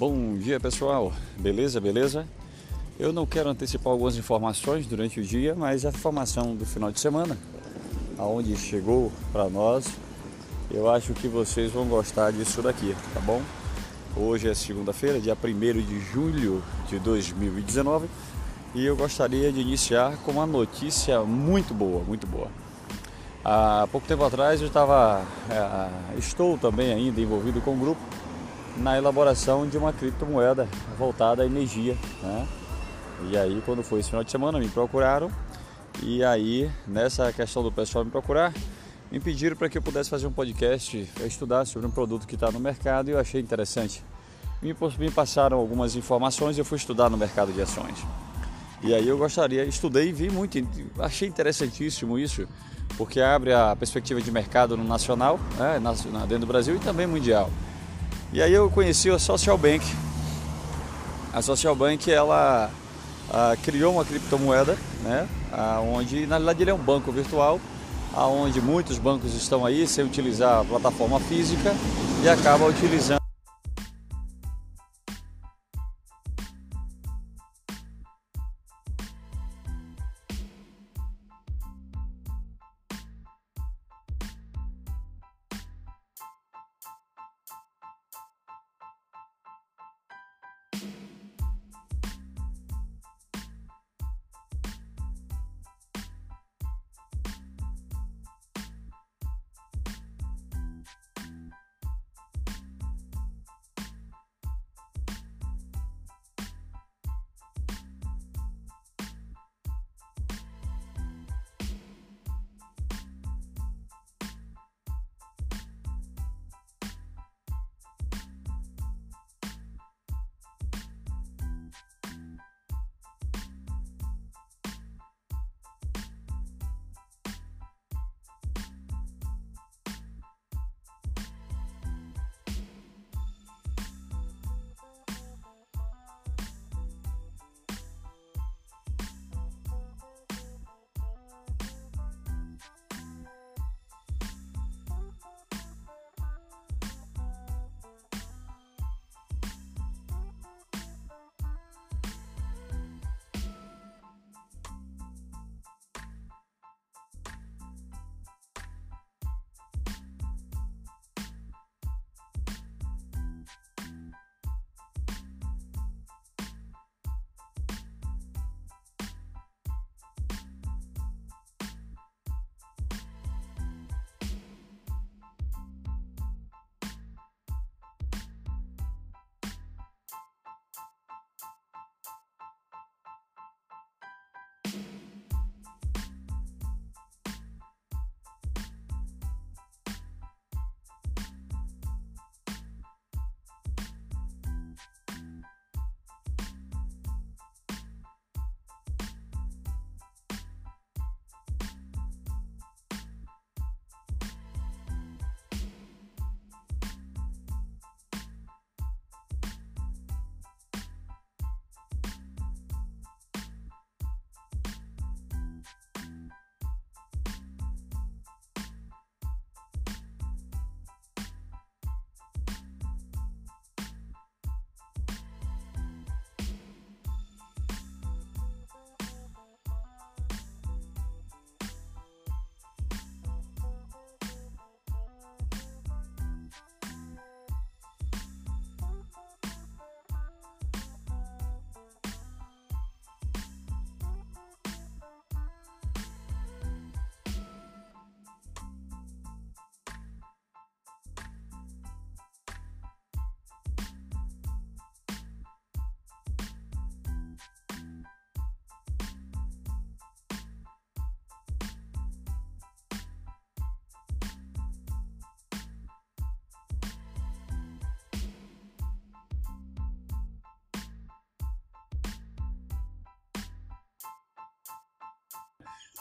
Bom dia pessoal, beleza, beleza? Eu não quero antecipar algumas informações durante o dia, mas a informação do final de semana, aonde chegou para nós, eu acho que vocês vão gostar disso daqui, tá bom? Hoje é segunda-feira, dia 1 de julho de 2019, e eu gostaria de iniciar com uma notícia muito boa, muito boa. Há pouco tempo atrás eu estava, é, estou também ainda envolvido com um grupo na elaboração de uma criptomoeda voltada à energia. Né? E aí, quando foi esse final de semana, me procuraram. E aí, nessa questão do pessoal me procurar, me pediram para que eu pudesse fazer um podcast estudar sobre um produto que está no mercado e eu achei interessante. Me, me passaram algumas informações e eu fui estudar no mercado de ações. E aí eu gostaria, estudei e vi muito, achei interessantíssimo isso, porque abre a perspectiva de mercado no nacional, né, dentro do Brasil e também mundial. E aí eu conheci a Social Bank. A Social Bank ela ah, criou uma criptomoeda, né? Ah, onde na verdade ele é um banco virtual, aonde muitos bancos estão aí sem utilizar a plataforma física e acaba utilizando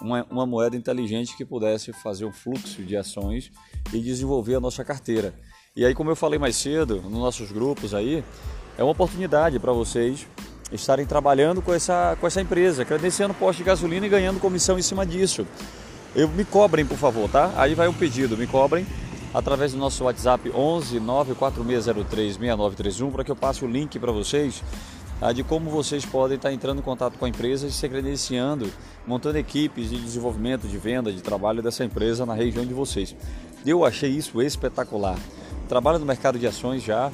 uma, uma moeda inteligente que pudesse fazer um fluxo de ações e desenvolver a nossa carteira. E aí, como eu falei mais cedo, nos nossos grupos aí, é uma oportunidade para vocês estarem trabalhando com essa, com essa empresa, credenciando posto de gasolina e ganhando comissão em cima disso. Eu, me cobrem, por favor, tá? Aí vai um pedido, me cobrem através do nosso WhatsApp 11 94603 6931 para que eu passe o link para vocês de como vocês podem estar entrando em contato com a empresa e se credenciando, montando equipes de desenvolvimento, de venda, de trabalho dessa empresa na região de vocês. Eu achei isso espetacular. Trabalho no mercado de ações já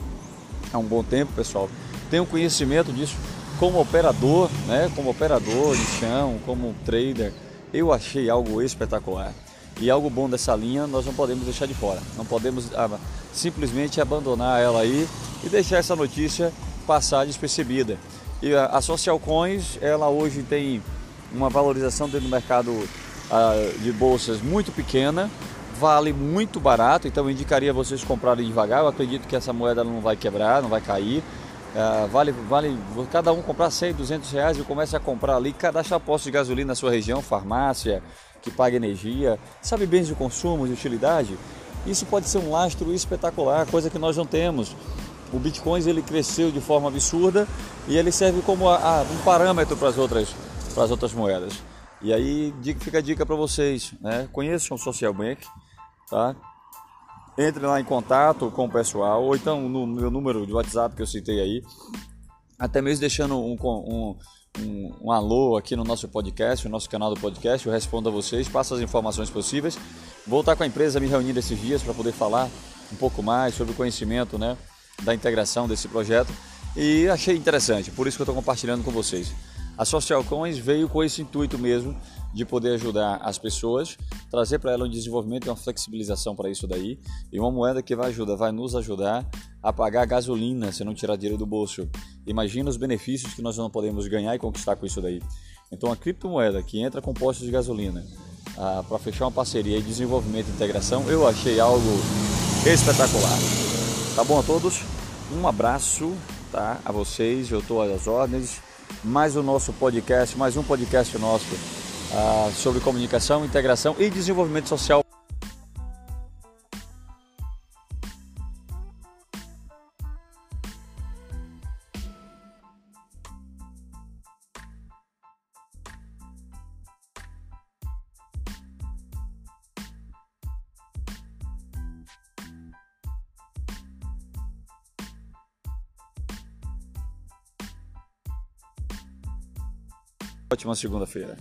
há um bom tempo, pessoal. Tenho conhecimento disso como operador, né, como operador de chão, como trader. Eu achei algo espetacular. E algo bom dessa linha nós não podemos deixar de fora. Não podemos ah, simplesmente abandonar ela aí e deixar essa notícia passar despercebida. E a, Social Coins, ela hoje tem uma valorização dentro do mercado uh, de bolsas muito pequena, vale muito barato, então eu indicaria vocês comprarem devagar. Eu acredito que essa moeda não vai quebrar, não vai cair. Uh, vale, vale cada um comprar 100, 200 reais e começa a comprar ali, cadastrar posto de gasolina na sua região, farmácia, que paga energia, sabe bens de consumo, de utilidade. Isso pode ser um lastro espetacular, coisa que nós não temos. O Bitcoin ele cresceu de forma absurda e ele serve como a, a, um parâmetro para as outras, para as outras moedas. E aí fica a dica para vocês, né? Conheçam o Social Bank, tá? Entre lá em contato com o pessoal, ou então no meu número de WhatsApp que eu citei aí, até mesmo deixando um, um, um, um alô aqui no nosso podcast, no nosso canal do podcast, eu respondo a vocês, passo as informações possíveis. Vou estar com a empresa me reunindo esses dias para poder falar um pouco mais sobre o conhecimento, né? Da integração desse projeto e achei interessante, por isso que eu estou compartilhando com vocês. A Social Coins veio com esse intuito mesmo de poder ajudar as pessoas, trazer para ela um desenvolvimento e uma flexibilização para isso daí, e uma moeda que vai ajudar, vai nos ajudar a pagar a gasolina se não tirar dinheiro do bolso. Imagina os benefícios que nós não podemos ganhar e conquistar com isso daí. Então a criptomoeda que entra com postos de gasolina ah, para fechar uma parceria e desenvolvimento e integração, eu achei algo espetacular. Tá bom a todos? Um abraço tá, a vocês, eu estou às ordens. Mais o nosso podcast, mais um podcast nosso uh, sobre comunicação, integração e desenvolvimento social. Ótima segunda-feira.